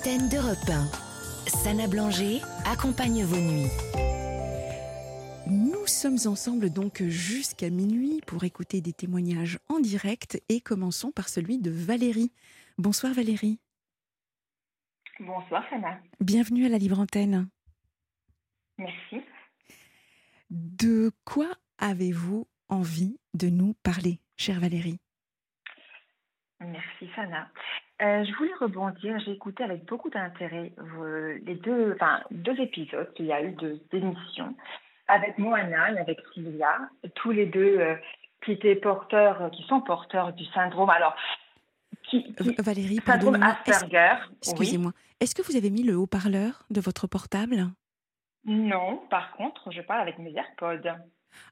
antenne d'Europe 1. Sana Blanger accompagne vos nuits. Nous sommes ensemble donc jusqu'à minuit pour écouter des témoignages en direct et commençons par celui de Valérie. Bonsoir Valérie. Bonsoir Sana. Bienvenue à la Libre Antenne. Merci. De quoi avez-vous envie de nous parler, chère Valérie? Merci Sana. Euh, je voulais rebondir. J'ai écouté avec beaucoup d'intérêt euh, les deux, enfin, deux épisodes qu'il y a eu de d'émissions avec Moana et avec Sylvia, tous les deux euh, qui étaient porteurs, qui sont porteurs du syndrome. Alors, qui, qui- Valérie, syndrome Asperger. Excusez-moi. Est-ce que vous avez mis le haut-parleur de votre portable? Non, par contre, je parle avec mes AirPods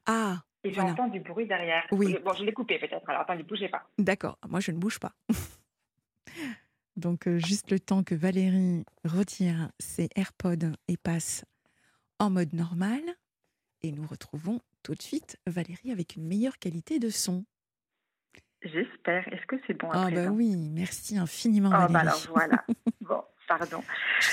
Ah, et Voilà. j'entends du bruit derrière. Oui. Bon, je l'ai coupé peut-être. Alors attendez, bougez pas. d'accord. Moi, je ne bouge pas. donc, euh, juste le temps que Valérie retire ses AirPods et passe en mode normal. Et nous retrouvons tout de suite Valérie avec une meilleure qualité de son. J'espère. Est-ce que c'est bon à Ah bah oui, merci infiniment Oh, Valérie. bah alors voilà. bon, pardon.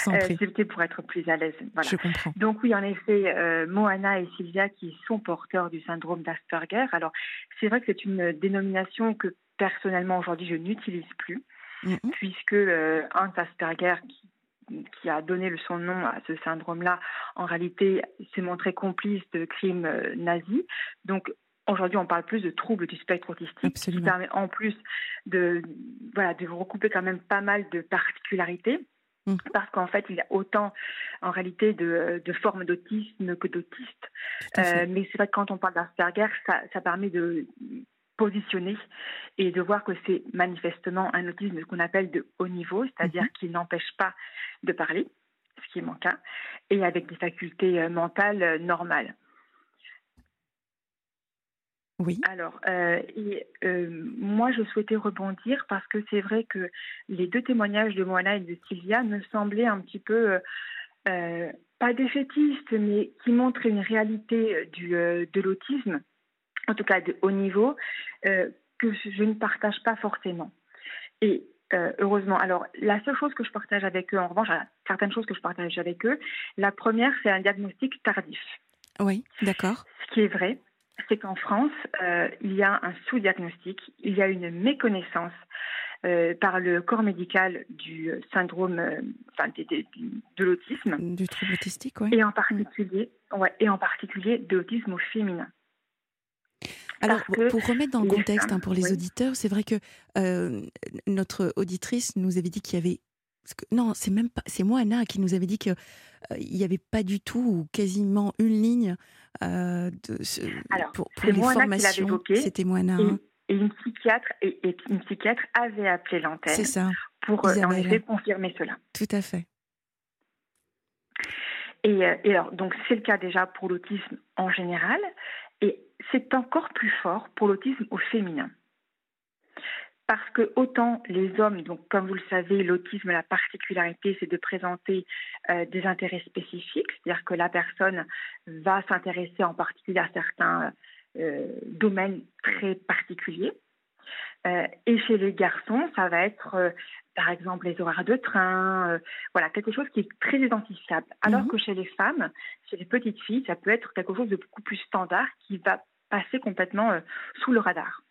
Euh, C'était pour être plus à l'aise. Voilà. je comprends. Donc oui, en effet, euh, Moana et Sylvia qui sont porteurs du syndrome d'Asperger. Alors c'est vrai que c'est une dénomination que personnellement aujourd'hui je n'utilise plus, Mhm. puisque euh, Hans Asperger qui qui a donné le son nom à ce syndrome-là, en réalité, s'est montré complice de crimes euh, nazis. Donc, aujourd'hui, on parle plus de troubles du spectre autistique, Absolument. qui permet en plus de, voilà, de recouper quand même pas mal de particularités Mhm. parce qu'en fait, il y a autant en réalité de, de formes d'autisme que d'autistes. Euh, mais c'est vrai que quand on parle d'Asperger, ça, ça permet de positionner et de voir que c'est manifestement un autisme qu'on appelle de haut niveau, c'est-à-dire Mhm. qui n'empêche pas de parler, ce qui est mon cas, et avec des facultés euh, mentales euh, normales. Oui, Alors, euh, et, euh, moi, je souhaitais rebondir parce que c'est vrai que les deux témoignages de Moana et de Sylvia me semblaient un petit peu, euh, pas défaitistes, mais qui montrent une réalité du, de l'autisme, en tout cas de haut niveau, euh, que je ne partage pas forcément. Et euh, heureusement, alors la seule chose que je partage avec eux, en revanche, certaines choses que je partage avec eux, la première, c'est un diagnostic tardif. oui, d'accord. Ce qui est vrai, c'est qu'en France, euh, il y a un sous-diagnostic, il y a une méconnaissance euh, par le corps médical du syndrome, euh, enfin, de, de- de l'autisme, Du trouble autistique, oui. et en particulier, ouais, et en particulier de l'autisme au féminin. Alors, que pour remettre dans le contexte hein, pour les oui. auditeurs, c'est vrai que euh, notre auditrice nous avait dit qu'il y avait. que- non, c'est même pas. C'est moi, Anna, qui nous avait dit qu'il n'y avait pas du tout ou quasiment une ligne euh, de, ce- Alors, pour, pour les formations. C'était Moana. hein. Et, et une psychiatre et, et une psychiatre avait appelé l'antenne ça, pour euh, en effet confirmer cela. tout à fait. Et, euh, et alors, donc c'est le cas déjà pour l'autisme en général, c'est encore plus fort pour l'autisme au féminin. Parce que autant les hommes, donc comme vous le savez, l'autisme, la particularité, c'est de présenter euh, des intérêts spécifiques, c'est-à-dire que la personne va s'intéresser en particulier à certains euh, domaines très particuliers. Euh, et chez les garçons, ça va être, par exemple, les horaires de train, voilà, quelque chose qui est très identifiable. Alors Mhm. que chez les femmes, chez les petites filles, ça peut être quelque chose de beaucoup plus standard qui va passer complètement euh, sous le radar.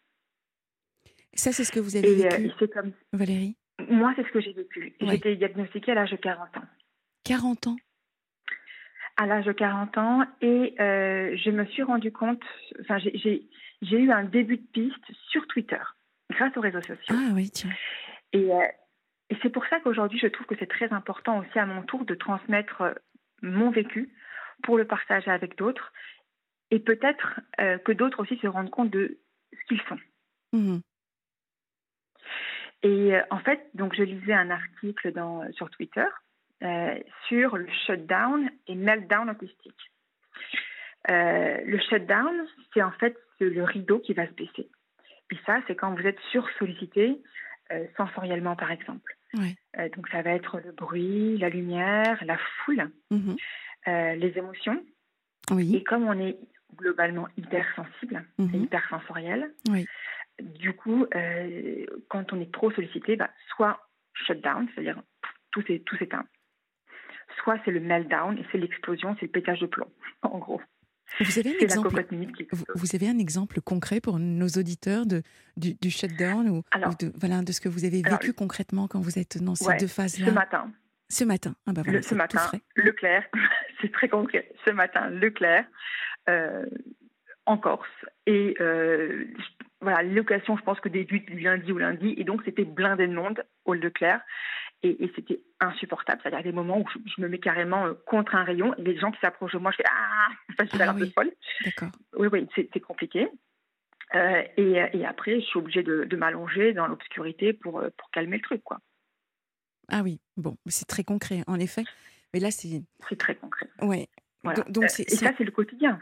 Ça, c'est ce que vous avez Et, euh, vécu, et c'est comme Valérie? Moi, c'est ce que j'ai vécu. Ouais. J'ai été diagnostiquée à l'âge de 40 ans. 40 ans? À l'âge de 40 ans, et euh, je me suis rendu compte, enfin, j'ai- eu un début de piste sur Twitter, grâce aux réseaux sociaux. Ah oui, tiens. Et, euh, et c'est pour ça qu'aujourd'hui, je trouve que c'est très important aussi à mon tour de transmettre euh, mon vécu pour le partager avec d'autres et peut-être euh, que d'autres aussi se rendent compte de ce qu'ils sont. Mhm. Et euh, en fait, donc je lisais un article dans, sur Twitter euh, sur le shutdown et meltdown autistique. Le shutdown, c'est en fait le rideau qui va se baisser. Puis ça, c'est quand vous êtes sursollicité sensoriellement, par exemple. Donc ça va être le bruit, la lumière, la foule, euh, les émotions. Oui. Et comme on est globalement hypersensible et Mhm. hypersensoriel, Oui. du coup, euh, quand on est trop sollicité, bah, soit shutdown, c'est-à-dire tout s'éteint. Soit c'est le meltdown et c'est l'explosion, c'est le pétage de plomb, en gros. Vous avez, un exemple, vous, avez un exemple concret pour nos auditeurs de, du, shutdown ou, de, voilà, de ce que vous avez vécu concrètement quand vous êtes dans ces deux phases-là Ce matin. Ce matin. Ah bah voilà, le, ce matin, Leclerc, c'est très concret. Ce matin, Leclerc, en Corse. Et euh, voilà, l'occasion, je pense que débute lundi ou lundi. Et donc, c'était blindé de monde au Leclerc. Et, c'était insupportable. C'est-à-dire des moments où je, me mets carrément euh, contre un rayon et les gens qui s'approchent de moi, je fais Ah enfin, Je suis ah, un peu folle. D'accord. Oui, oui, c'est compliqué. Euh, et, après, je suis obligée de, m'allonger dans l'obscurité pour, pour calmer le truc. quoi. Ah oui, bon, c'est très concret, en effet. Mais là, c'est. C'est très concret. Ouais. Donc, et ça, c'est le quotidien.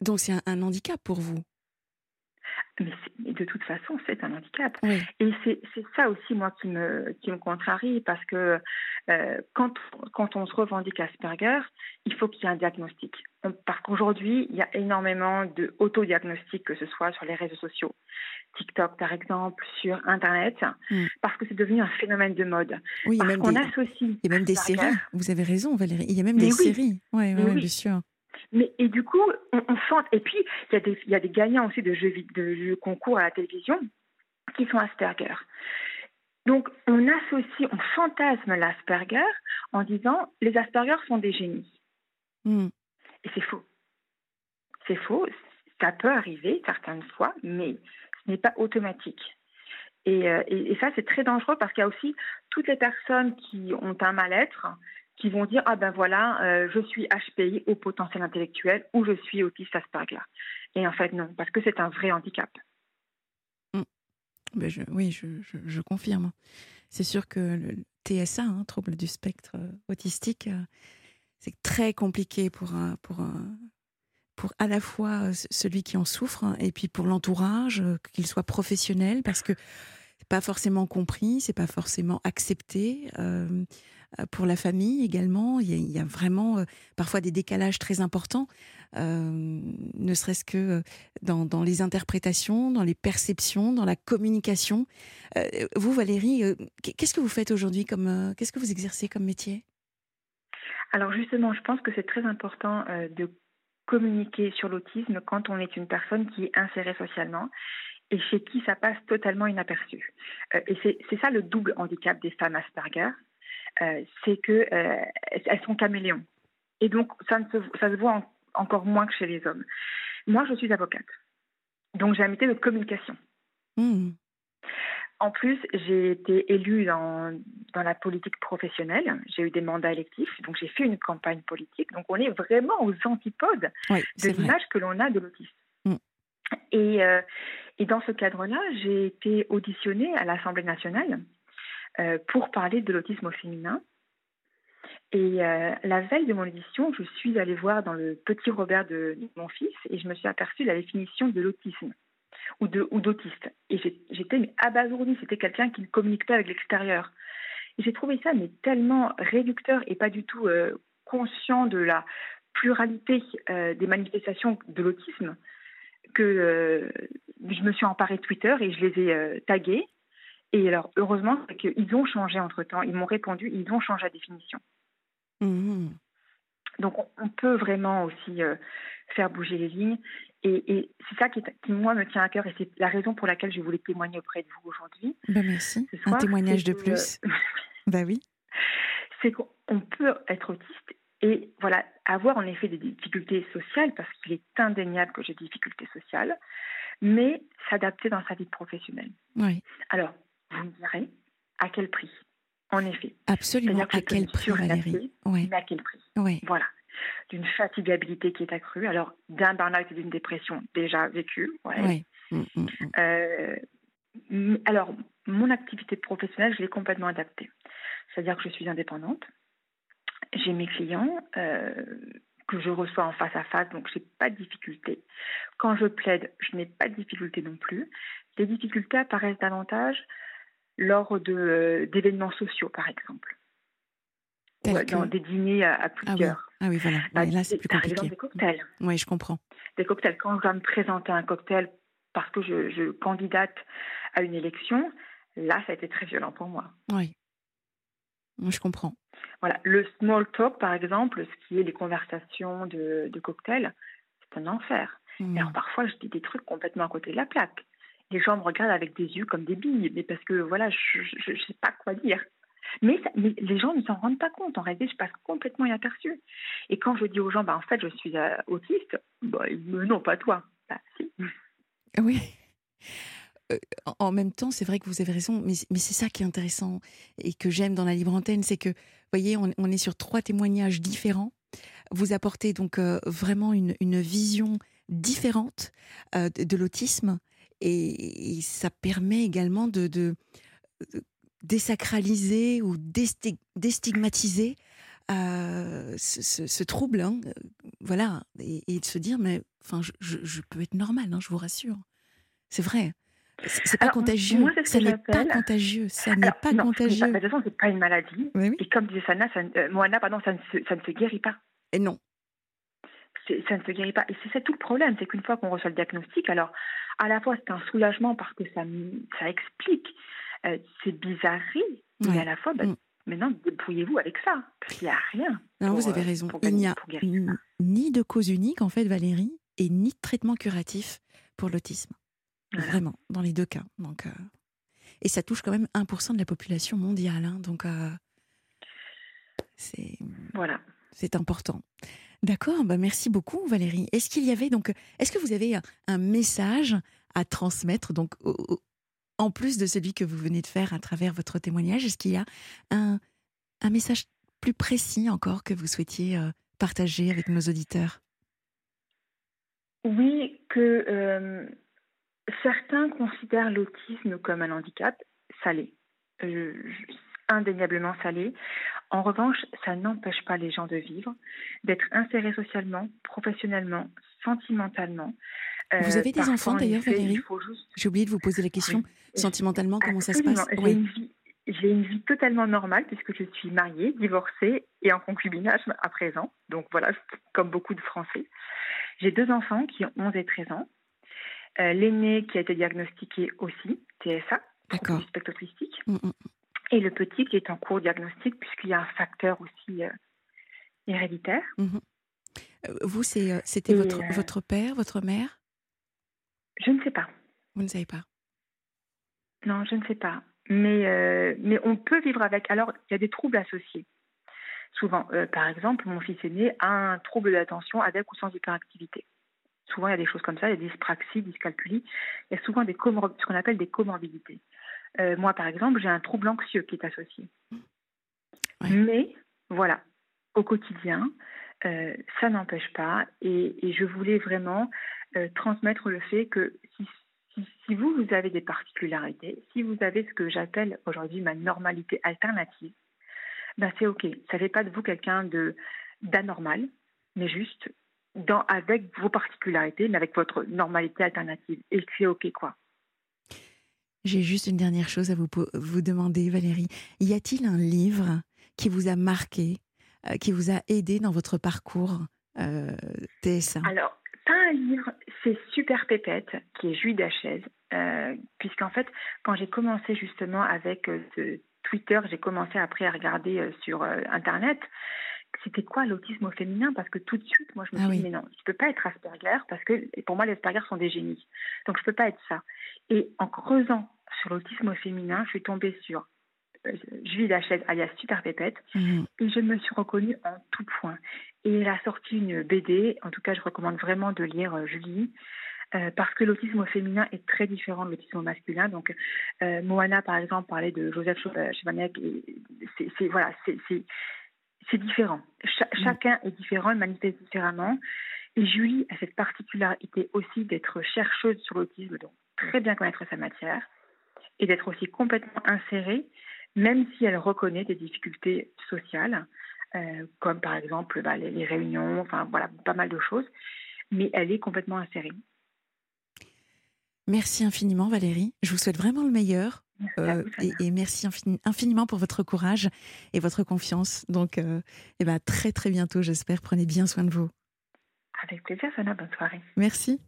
Donc c'est un, handicap pour vous mais, de toute façon, c'est un handicap. Et c'est ça aussi, moi, qui me, qui me contrarie, parce que euh, quand, quand on se revendique Asperger, il faut qu'il y ait un diagnostic. parce qu'aujourd'hui, il y a énormément d'autodiagnostics, que ce soit sur les réseaux sociaux, TikTok par exemple, sur Internet, hmm. parce que c'est devenu un phénomène de mode. Oui, il y a même, des, il y a même des séries. Vous avez raison, Valérie. Il y a même des séries. Oui, oui, bien sûr. Mais, et du coup, on, on sent. Et puis, il y, a des, y a des gagnants aussi de jeux, de jeux concours à la télévision qui sont Asperger. Donc, on associe, on fantasme l'Asperger en disant les Asperger sont des génies. Hmm. Et c'est faux. C'est faux. Ça peut arriver certaines fois, mais ce n'est pas automatique. Et, euh, et, et ça, c'est très dangereux parce qu'il y a aussi toutes les personnes qui ont un mal-être qui vont dire ah ben voilà, euh, je suis HPI au potentiel intellectuel ou je suis autiste Asperger. Et en fait non, parce que c'est un vrai handicap. Mm. Ben oui, je, confirme. C'est sûr que le TSA, hein, trouble du spectre euh, autistique, euh, c'est très compliqué pour pour pour à la fois celui qui en souffre hein, et puis pour l'entourage, qu'il soit professionnel, parce que c'est pas forcément compris, c'est pas forcément accepté. Pour la famille également. Il y a, vraiment euh, parfois des décalages très importants, euh, ne serait-ce que dans, les interprétations, dans les perceptions, dans la communication. vous, Valérie, qu'est-ce que vous faites aujourd'hui comme qu'est-ce que vous exercez comme métier? Alors justement, je pense que c'est très important de communiquer sur l'autisme quand on est une personne qui est insérée socialement et chez qui ça passe totalement inaperçu. et c'est ça le double handicap des femmes Asperger, euh, c'est qu'elles euh, sont caméléons. Et donc, ça, se, ça se voit encore moins que chez les hommes. Moi, je suis avocate. Donc, j'ai un métier de communication. Hmm. En plus, j'ai été élue dans, dans la politique professionnelle. J'ai eu des mandats électifs, donc j'ai fait une campagne politique. Donc on est vraiment aux antipodes de l'image que l'on a de l'autisme. Hmm. Et, euh, et, dans ce cadre-là, j'ai été auditionnée à l'Assemblée nationale pour parler de l'autisme au féminin. Et euh, la veille de mon édition, je suis allée voir dans le petit Robert de, mon fils et je me suis aperçue la définition de l'autisme ou d'autiste. et j'étais abasourdie. C'était quelqu'un qui ne communique pas avec l'extérieur. Et j'ai trouvé ça tellement réducteur et pas du tout euh, conscient de la pluralité des manifestations de l'autisme que je me suis emparée de Twitter et je les ai tagués et alors, heureusement, c'est qu'ils ont changé entre-temps. Ils m'ont répondu, ils ont changé la définition. Mmh. Donc, on, peut vraiment aussi euh, faire bouger les lignes. Et, c'est ça qui, moi, me tient à cœur. Et c'est la raison pour laquelle je voulais témoigner auprès de vous aujourd'hui. Ben merci. Un témoignage de plus. ben oui. C'est qu'on peut être autiste et voilà, avoir en effet des difficultés sociales, parce qu'il est indéniable que j'ai des difficultés sociales, mais s'adapter dans sa vie professionnelle. Oui. Alors, vous me direz à quel prix En effet. Absolument. À quel prix, Valérie Mais à quel prix. Voilà. D'une fatigabilité qui est accrue, alors d'un burn-out et d'une dépression déjà vécue. Oui. Mm, mm, mm. Euh, alors, mon activité professionnelle, je l'ai complètement adaptée. C'est-à-dire que je suis indépendante. J'ai mes clients euh, que je reçois en face à face, donc je n'ai pas de difficulté. Quand je plaide, je n'ai pas de difficulté non plus. Les difficultés apparaissent davantage lors de, d'événements sociaux, par exemple. Ou dans des dîners à, plusieurs. Ah oui, ah oui voilà. là, c'est plus compliqué. Par exemple, des cocktails. Oui, je comprends. Des cocktails. Quand je dois me présenter un cocktail parce que je, je, candidate à une élection, là, ça a été très violent pour moi. Oui. Je comprends. Voilà, le small talk, par exemple, ce qui est les conversations de, de cocktail, c'est un enfer. Mm. Et alors parfois, je dis des trucs complètement à côté de la plaque. Les gens me regardent avec des yeux comme des billes, mais parce que voilà, je ne sais pas quoi dire. Mais, les gens ne s'en rendent pas compte. En réalité, je passe complètement inaperçu. Et quand je dis aux gens, bah, en fait, je suis euh, autiste, bah, me non, pas toi. Bah, si. Oui. Euh, en- même temps, c'est vrai que vous avez raison, mais, c'est ça qui est intéressant et que j'aime dans la libre antenne, c'est que, vous voyez, on, est sur trois témoignages différents. Vous apportez donc euh, vraiment une, vision différente euh, de l'autisme et, et ça permet également de, de- de désacraliser ou désti- déstigmatiser euh, ce, ce- ce trouble, hein, euh, voilà, et, et de se dire, mais enfin, je, je- je peux être normal, hein, je vous rassure. C'est vrai. C'est pas contagieux. ça n'est pas contagieux. Ça n'est pas contagieux. pas- de toute façon, c'est pas une maladie. Oui, oui. Et comme disait Sana, ça, euh, Moana, pardon, ça ne, se, ça ne se guérit pas. Et non. C'est- ça ne se guérit pas. Et c'est ça tout le problème, c'est qu'une fois qu'on reçoit le diagnostic, alors à la fois c'est un soulagement parce que ça, explique euh, ces bizarreries, mais à la fois, bah, Mm. maintenant, débrouillez-vous avec ça, parce qu'il n'y a rien. Non, pour, vous avez euh, raison. pour Il n'y a n- ni de cause unique, en fait, Valérie, et ni de traitement curatif pour l'autisme. Voilà. Vraiment, dans les deux cas. Donc, euh, Et ça touche quand même 1% de la population mondiale. hein, donc, euh, c'est. Voilà. C'est important. D'accord, bah merci beaucoup Valérie. Est-ce qu'il y avait donc, est-ce que vous avez un, message à transmettre donc en plus de celui que vous venez de faire à travers votre témoignage, est-ce qu'il y a un, un message plus précis encore que vous souhaitiez euh, partager avec nos auditeurs? Oui, que euh, certains considèrent l'autisme comme un handicap, ça l'est. Euh, indéniablement l'est. En revanche, ça n'empêche pas les gens de vivre, d'être insérés socialement, professionnellement, sentimentalement. Vous avez des enfants, en d'ailleurs, Valérie juste J'ai oublié de vous poser la question. Oui. Sentimentalement, comment ça se passe? J'ai Oui. une vie, j'ai une vie totalement normale puisque je suis mariée, divorcée et en concubinage à présent. Donc voilà, comme beaucoup de Français. J'ai deux enfants qui ont 11 et 13 ans. Euh, L'aîné qui a été diagnostiqué aussi, TSA, spectre autistique. Et le petit qui est en cours de diagnostic puisqu'il y a un facteur aussi euh, héréditaire. Euh, Vous, euh, c'était votre, euh, votre père, votre mère? Je ne sais pas. Vous ne savez pas? Non, je ne sais pas. Mais, euh, mais on peut vivre avec. Alors, il y a des troubles associés. Souvent, par exemple, mon fils aîné a un trouble d'attention avec ou sans hyperactivité. Souvent, il y a des choses comme ça, il y a des dyspraxies, dyscalculies. Il y a souvent des ce qu'on appelle des comorbidités. Euh, moi, par exemple, j'ai un trouble anxieux qui est associé. Ouais. Mais, voilà, au quotidien, euh, ça n'empêche pas. Et, et je voulais vraiment euh, transmettre le fait que si, si, si vous, vous avez des particularités, si vous avez ce que j'appelle aujourd'hui ma normalité alternative, ben c'est OK. Ça ne fait pas de vous quelqu'un de d'anormal, mais juste dans, avec vos particularités, mais avec votre normalité alternative. Et c'est OK, quoi. J'ai juste une dernière chose à vous, vous demander, Valérie. Y a-t-il un livre qui vous a marqué, euh, qui vous a aidé dans votre parcours euh, TSA Alors, pas un livre, c'est Super Pépette, qui est Julie Dachaise, euh, puisqu'en fait, quand j'ai commencé justement avec euh, Twitter, j'ai commencé après à regarder sur Internet, c'était quoi l'autisme au féminin? Parce que tout de suite, moi, je me Ah suis oui. dit, mais non, je peux pas être Asperger, parce que pour moi, les Asperger sont des génies. Donc, je peux pas être ça. Et en creusant sur l'autisme au féminin, je suis tombée sur euh, Julie Dachaise, alias Super Pépette, Mhm. et je me suis reconnue en tout point. Et elle a sorti une BD, en tout cas je recommande vraiment de lire euh, Julie, euh, parce que l'autisme au féminin est très différent de l'autisme au masculin. Donc euh, Moana par exemple parlait de Joseph c'est c'est- voilà, c'est c'est- différent. Cha- Mm. Chacun est différent, il manifeste différemment. Et Julie a cette particularité aussi d'être chercheuse sur l'autisme, donc très bien connaître sa matière, et d'être aussi complètement insérée, même si elle reconnaît des difficultés sociales, euh, comme par exemple bah, les, les réunions, enfin voilà, pas mal de choses, mais elle est complètement insérée. Merci infiniment, Valérie. Je vous souhaite vraiment le meilleur. Euh, et, et merci infini- infiniment pour votre courage et votre confiance. Donc, euh, eh ben, très très bientôt, j'espère. Prenez bien soin de vous. Avec plaisir, Sana, bonne soirée. Merci.